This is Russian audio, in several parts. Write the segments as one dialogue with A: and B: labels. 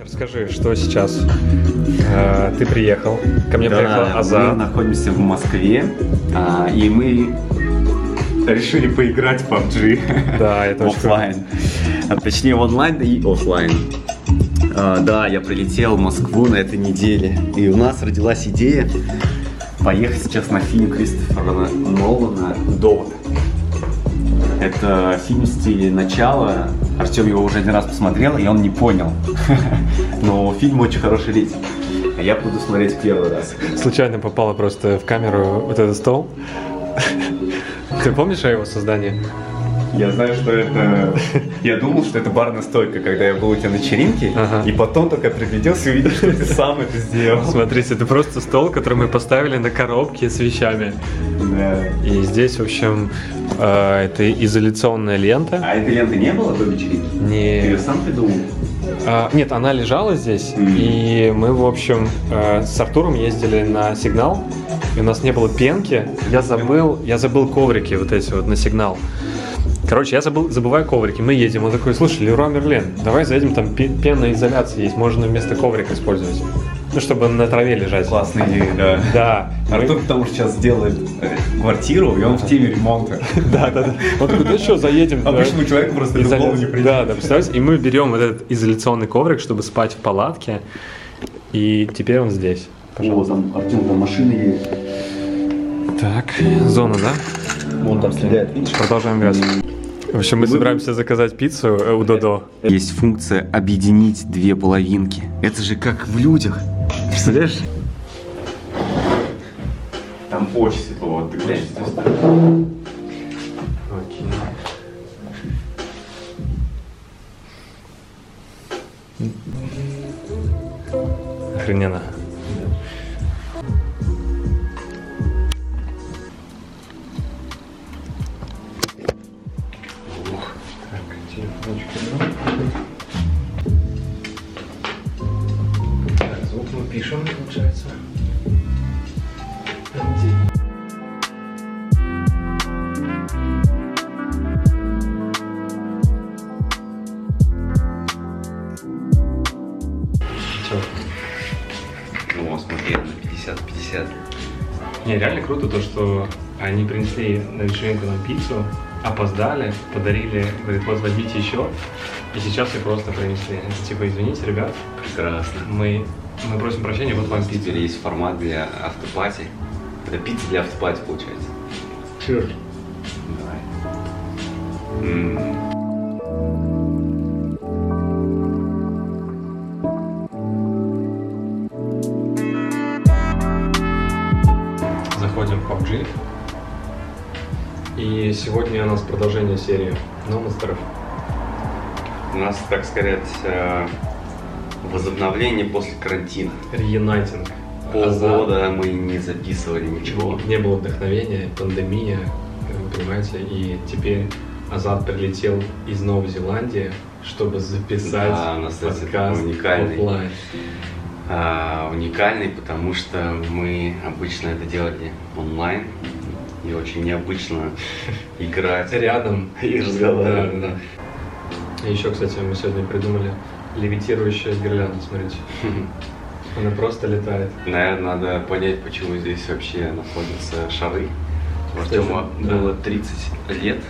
A: Расскажи, что сейчас? Э, ты приехал, ко мне приехал
B: Да,
A: Аза.
B: мы находимся в Москве, а, и мы решили поиграть в PUBG
A: Да, это
B: оффлайн. А, точнее, онлайн и оффлайн. А, да, я прилетел в Москву на этой неделе, и у нас родилась идея поехать сейчас на фильм Кристофера Нолана «Довод». Это фильм в стиле «Начала». Артем его уже один раз посмотрел, и он не понял. Но фильм очень хороший рейтинг. Я буду смотреть первый раз.
A: Случайно попала просто в камеру вот этот стол. Ты помнишь о его создании?
B: Я знаю, что это... Я думал, что это барная стойка, когда я был у тебя на вечеринке,
A: Ага.
B: и потом только пригляделся и увидел, что ты сам это сделал.
A: Смотрите, это просто стол, который мы поставили на коробке с вещами.
B: Да.
A: И здесь, в общем, э, это изоляционная лента.
B: А этой ленты не было до вечеринки? Ты
A: Не...
B: ее сам придумал?
A: А, нет, она лежала здесь,
B: Мгм.
A: и мы, в общем, э, с Артуром ездили на сигнал, и у нас не было пенки. Я забыл, я забыл коврики вот эти вот на сигнал. Короче, я забыл, забываю коврики. Мы едем, он такой, слушай, Леруа Мерлен, давай заедем, там пе- пенная изоляция есть, можно вместо коврика использовать. Ну, чтобы на траве лежать.
B: Классная идея, да.
A: Да. мы-
B: Артур потому что сейчас делает э, квартиру, и он в теме ремонта.
A: Да, да, да. Он такой, да что, заедем. да».
B: Обычному человеку просто это в голову не придет.
A: Да, да, представляете? И мы берем вот этот изоляционный коврик, чтобы спать в палатке. И теперь он здесь.
B: О, там, Артем, там машины есть.
A: Так, зона, да?
B: Вон там стреляет, видишь?
A: Продолжаем играть. В общем, мы собираемся заказать пиццу э, у Додо.
B: Есть функция объединить две половинки. Это же как в людях. Представляешь? Там очень светло, вот ты глянь.
A: Охрененно. Не, реально круто то, что они принесли на вечеринку нам пиццу, опоздали, подарили, говорит, вот возьмите еще, и сейчас ее просто принесли. Это типа, извините, ребят,
B: Прекрасно.
A: мы, мы просим прощения, вот вам пицца.
B: Теперь есть формат для автопати. Это пицца для автопати получается.
A: Sure.
B: Давай. М,
A: Заходим И сегодня у нас продолжение серии монстров.
B: У нас, так сказать, э, возобновление после карантина.
A: Реюнайтинг.
B: Полгода мы не записывали ничего.
A: Не было вдохновения, пандемия, вы понимаете, и теперь Азат прилетел из Новой Зеландии, чтобы записать
B: Да, у нас,
A: подкаст
B: уникальный.
A: оффлайн.
B: А, уникальный, потому что мы обычно это делали онлайн. И очень необычно играть
A: Рядом.
B: и разговаривать.
A: Да, да, еще, кстати, мы сегодня придумали левитирующая гирлянда, смотрите. Она просто летает.
B: Наверное, надо понять, почему здесь вообще находятся шары. У
A: Кстати,
B: Артема
A: да.
B: было 30 лет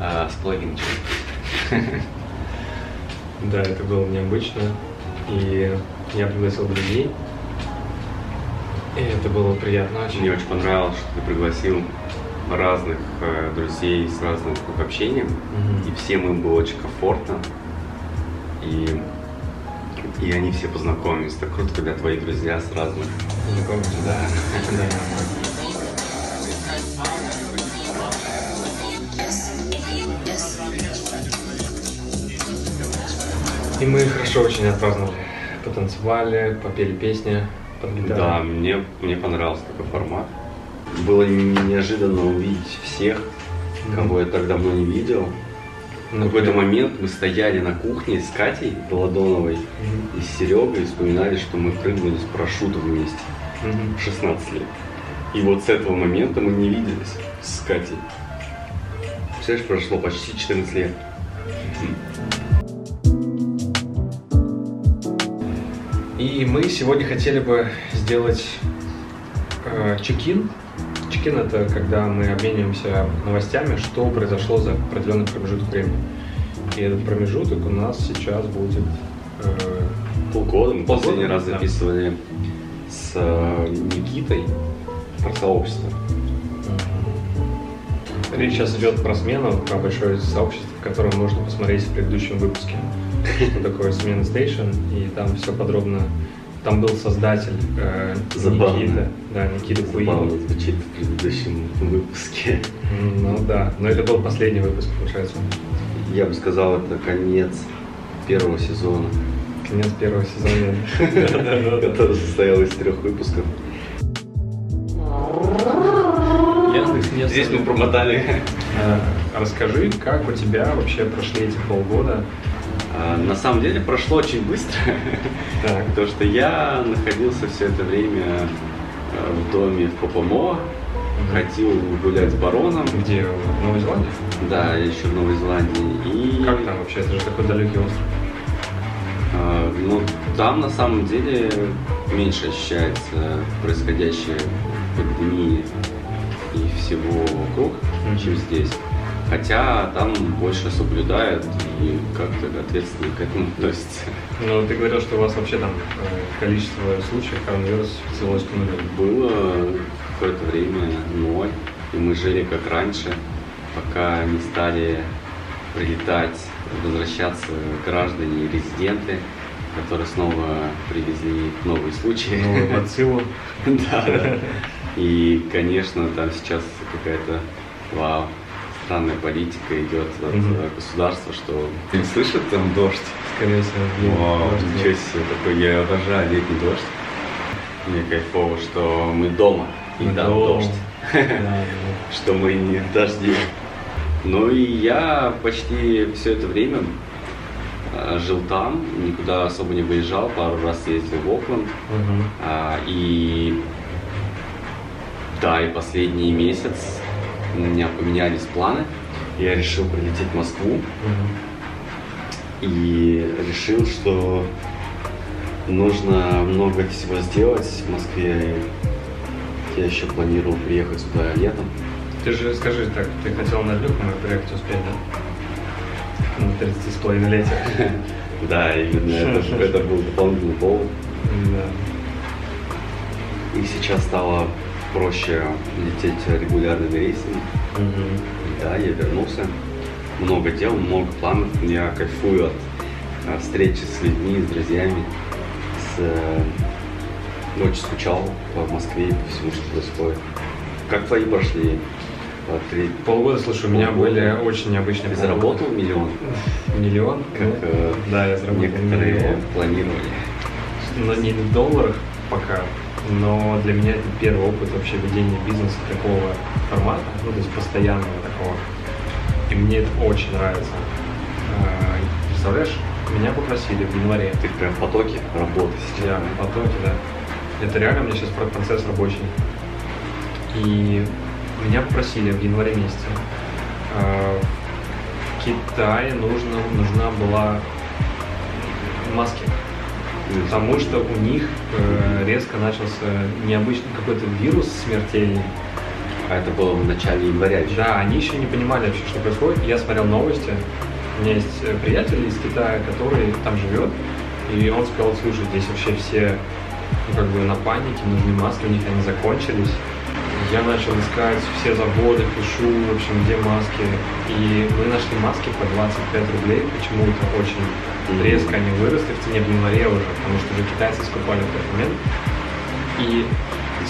B: а, с половиной.
A: Да, это было необычно. И я пригласил друзей. И это было приятно очень.
B: Мне очень понравилось, что ты пригласил разных э, друзей с разным круг общения.
A: Мгм.
B: И всем им было очень комфортно. И, и они все познакомились. Так круто, когда твои друзья с разных.
A: Знакомься?
B: Да.
A: Да. И мы хорошо очень отпраздновали. Потанцевали, попели песни
B: Да, мне, мне понравился такой формат. Было неожиданно увидеть всех, кого я так давно не видел. В какой-то момент мы стояли на кухне с Катей Голодоновой
A: Мгм.
B: и с Серегой и вспоминали, что мы прыгнули с парашюта вместе.
A: Мгм.
B: 16 лет. И вот с этого момента мы не виделись с Катей. Представляешь, прошло почти 14 лет.
A: И мы сегодня хотели бы сделать э, чекин. Чекин это когда мы обмениваемся новостями, что произошло за определенный промежуток времени. И этот промежуток у нас сейчас будет э,
B: Полгода мы
A: Полгода,
B: последний раз
A: да.
B: записывали с э, Никитой про сообщество.
A: Речь сейчас идет про смену, про большое сообщество, в котором можно посмотреть в предыдущем выпуске, что такое смена Station, и там все подробно. Там был создатель э,
B: Забавно.
A: Никита, да, Никита
B: Забавно
A: Куин.
B: звучит в предыдущем выпуске.
A: Ну да, но это был последний выпуск, получается.
B: Я бы сказал, это конец первого сезона,
A: Конец первого сезона.
B: который состоял из трех выпусков. Здесь мы промотали.
A: Э, Расскажи, как у тебя вообще прошли эти полгода?
B: А, На самом деле прошло очень быстро,
A: Так,
B: потому что я находился все это время э, в доме в Попомо, ходил гулять с бароном,
A: где? В Новой Зеландии?
B: да, еще в Новой Зеландии. И
A: Как там вообще? Это же такой далекий остров.
B: А, Ну, там на самом деле меньше ощущается происходящее в пандемии и всего вокруг, чем здесь. Хотя там больше соблюдают и как-то ответственно к этому относятся.
A: Ну, ты говорил, что у вас вообще там э, количество случаев коронавируса свелось к нулю.
B: Было какое-то время ноль, и мы жили как раньше, пока не стали прилетать, возвращаться граждане и резиденты, которые снова привезли новые случаи.
A: Новую бациллу.
B: Да, да. И, конечно, там сейчас какая-то вау, странная политика идет от э, государства, что не слышит там дождь.
A: Скорее всего.
B: Вау,
A: дождь
B: ничего себе, такой я обожаю летний дождь. Мне кайфово, что мы дома, и
A: Мы
B: там
A: дома.
B: дождь,
A: Да, да.
B: что мы не в дожде. Ну и я почти все это время э, жил там, никуда особо не выезжал, пару раз ездил в Окленд. А, и да, и последний месяц у меня поменялись планы. Я решил прилететь в Москву и решил, что нужно много всего сделать в Москве. Я еще планировал приехать сюда летом.
A: Ты же скажи так, ты хотел на Люк мой проект успеть, да? На 30 с половиной летия.
B: Да, именно это, это был дополнительный повод.
A: Да.
B: И сейчас стало проще лететь регулярными рейсами.
A: Мгм.
B: Да, я вернулся. Много дел, много планов. Я кайфую от а, встречи с людьми, с друзьями. С, э, очень скучал по Москве по всему, что происходит. Как твои прошли? Ты,
A: Полгода, слушай, у меня
B: Полгода.
A: были очень необычные
B: ты
A: полгода.
B: заработал миллион,
A: Миллион?
B: как э,
A: Да, я заработал
B: некоторые
A: миллион.
B: планировали?
A: Но не в долларах пока, но для меня это первый опыт вообще ведения бизнеса такого формата, ну, то есть постоянного такого. И мне это очень нравится. А, Представляешь, меня попросили в январе.
B: Ты прям в потоке работы сейчас.
A: Я в потоке, да. Это реально у меня сейчас про- процесс рабочий. И меня попросили в январе месяце. а, В Китае нужно, нужна была маски. Потому что у них э, резко начался необычный какой-то вирус смертельный.
B: А это было в начале января еще.
A: Да, они еще не понимали вообще, что происходит. Я смотрел новости. У меня есть э, приятель из Китая, который там живет. И он сказал, слушай, здесь вообще все ну, как бы на панике, нужны маски, у них они закончились. Я начал искать все заводы, пишу, в общем, где маски. И мы нашли маски по 25 рублей, почему-то очень резко они выросли в цене в январе уже, потому что уже китайцы скупали в тот момент. И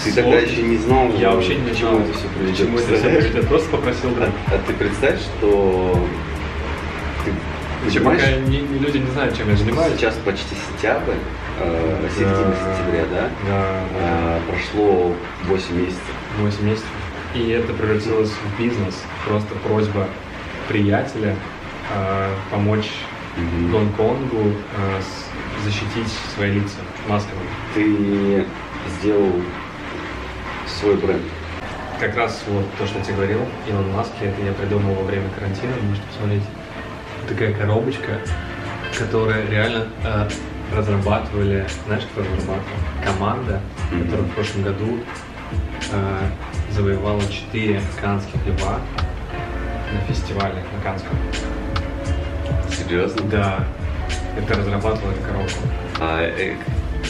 B: Ты тогда еще не знал,
A: я вообще не знал,
B: чему это все приведет.
A: чему это все приведет. Просто попросил
B: А,
A: друга.
B: а ты представь, что ты понимаешь,
A: пока не- люди не знают, чем я занимаюсь.
B: сейчас почти сентябрь, э, середина
A: Да.
B: сентября, да?
A: Да,
B: А, прошло 8 месяцев.
A: да. 8 месяцев. И это превратилось в бизнес. Просто просьба приятеля э, помочь
B: Мгм.
A: Гонконгу э, защитить свои лица масками.
B: Ты сделал свой бренд.
A: Как раз вот то, что я тебе говорил, Илон Маск, это я придумал во время карантина, можете посмотреть. Такая коробочка, которая реально э, разрабатывали, знаешь, кто разрабатывал? Команда,
B: Мгм.
A: которая в прошлом году э, завоевала 4 канских льва на фестивале на Канском.
B: Серьезно?
A: Да, это разрабатывала эту коробку.
B: А э,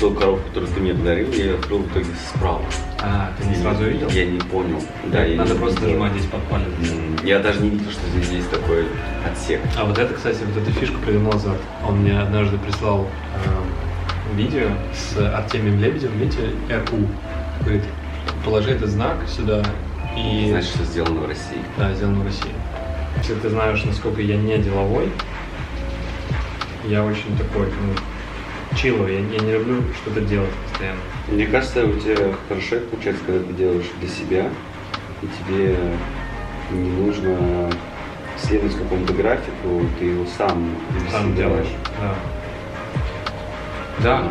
B: ту коробку, которую ты мне подарил, я ее открыл в итоге справа.
A: А, ты не сразу увидел?
B: Я не понял. Да, я
A: Надо просто нажимать здесь под палец.
B: Я даже не видел, что здесь есть такой отсек.
A: А вот это, кстати, вот эту фишку придумал Зад. Он мне однажды прислал э, видео с Артемием Лебедем, видите, РУ. Говорит, положи этот знак сюда и...
B: Знаешь, что сделано в России?
A: Да, сделано в России. Если ты знаешь, насколько я не деловой, я очень такой, ну, чиловый. Я, я не люблю что-то делать постоянно.
B: Мне кажется, у тебя хорошо получается, когда ты делаешь для себя, и тебе не нужно следовать какому-то графику, ты его сам
A: Сам делаешь. Да. Да.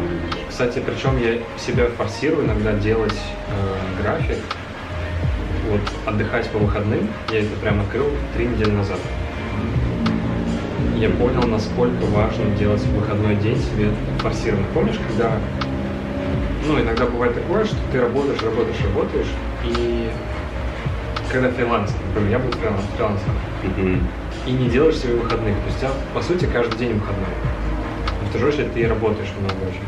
A: Кстати, причем я себя форсирую иногда делать э, график. Вот отдыхать по выходным. Я это прям открыл три недели назад. Я понял, насколько важно делать в выходной день себе форсированно. Помнишь, когда ну, иногда бывает такое, что ты работаешь, работаешь, работаешь, и когда фрилансер, например, я был фриланс- фрилансером, и не делаешь себе выходных. То есть у тебя, по сути, каждый день выходной. Но в то же время ты работаешь много очень.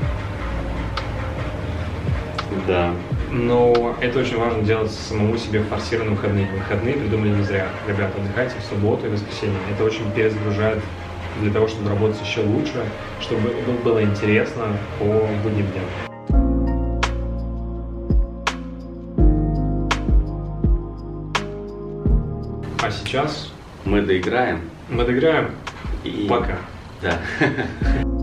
B: Да.
A: Но это очень важно делать самому себе форсированные выходные. Выходные придумали не зря. Ребята, отдыхайте в субботу и воскресенье. Это очень перезагружает для того, чтобы работать еще лучше, чтобы было интересно по будним дням. А сейчас
B: Мы доиграем.
A: мы доиграем.
B: И...
A: Пока.
B: Да.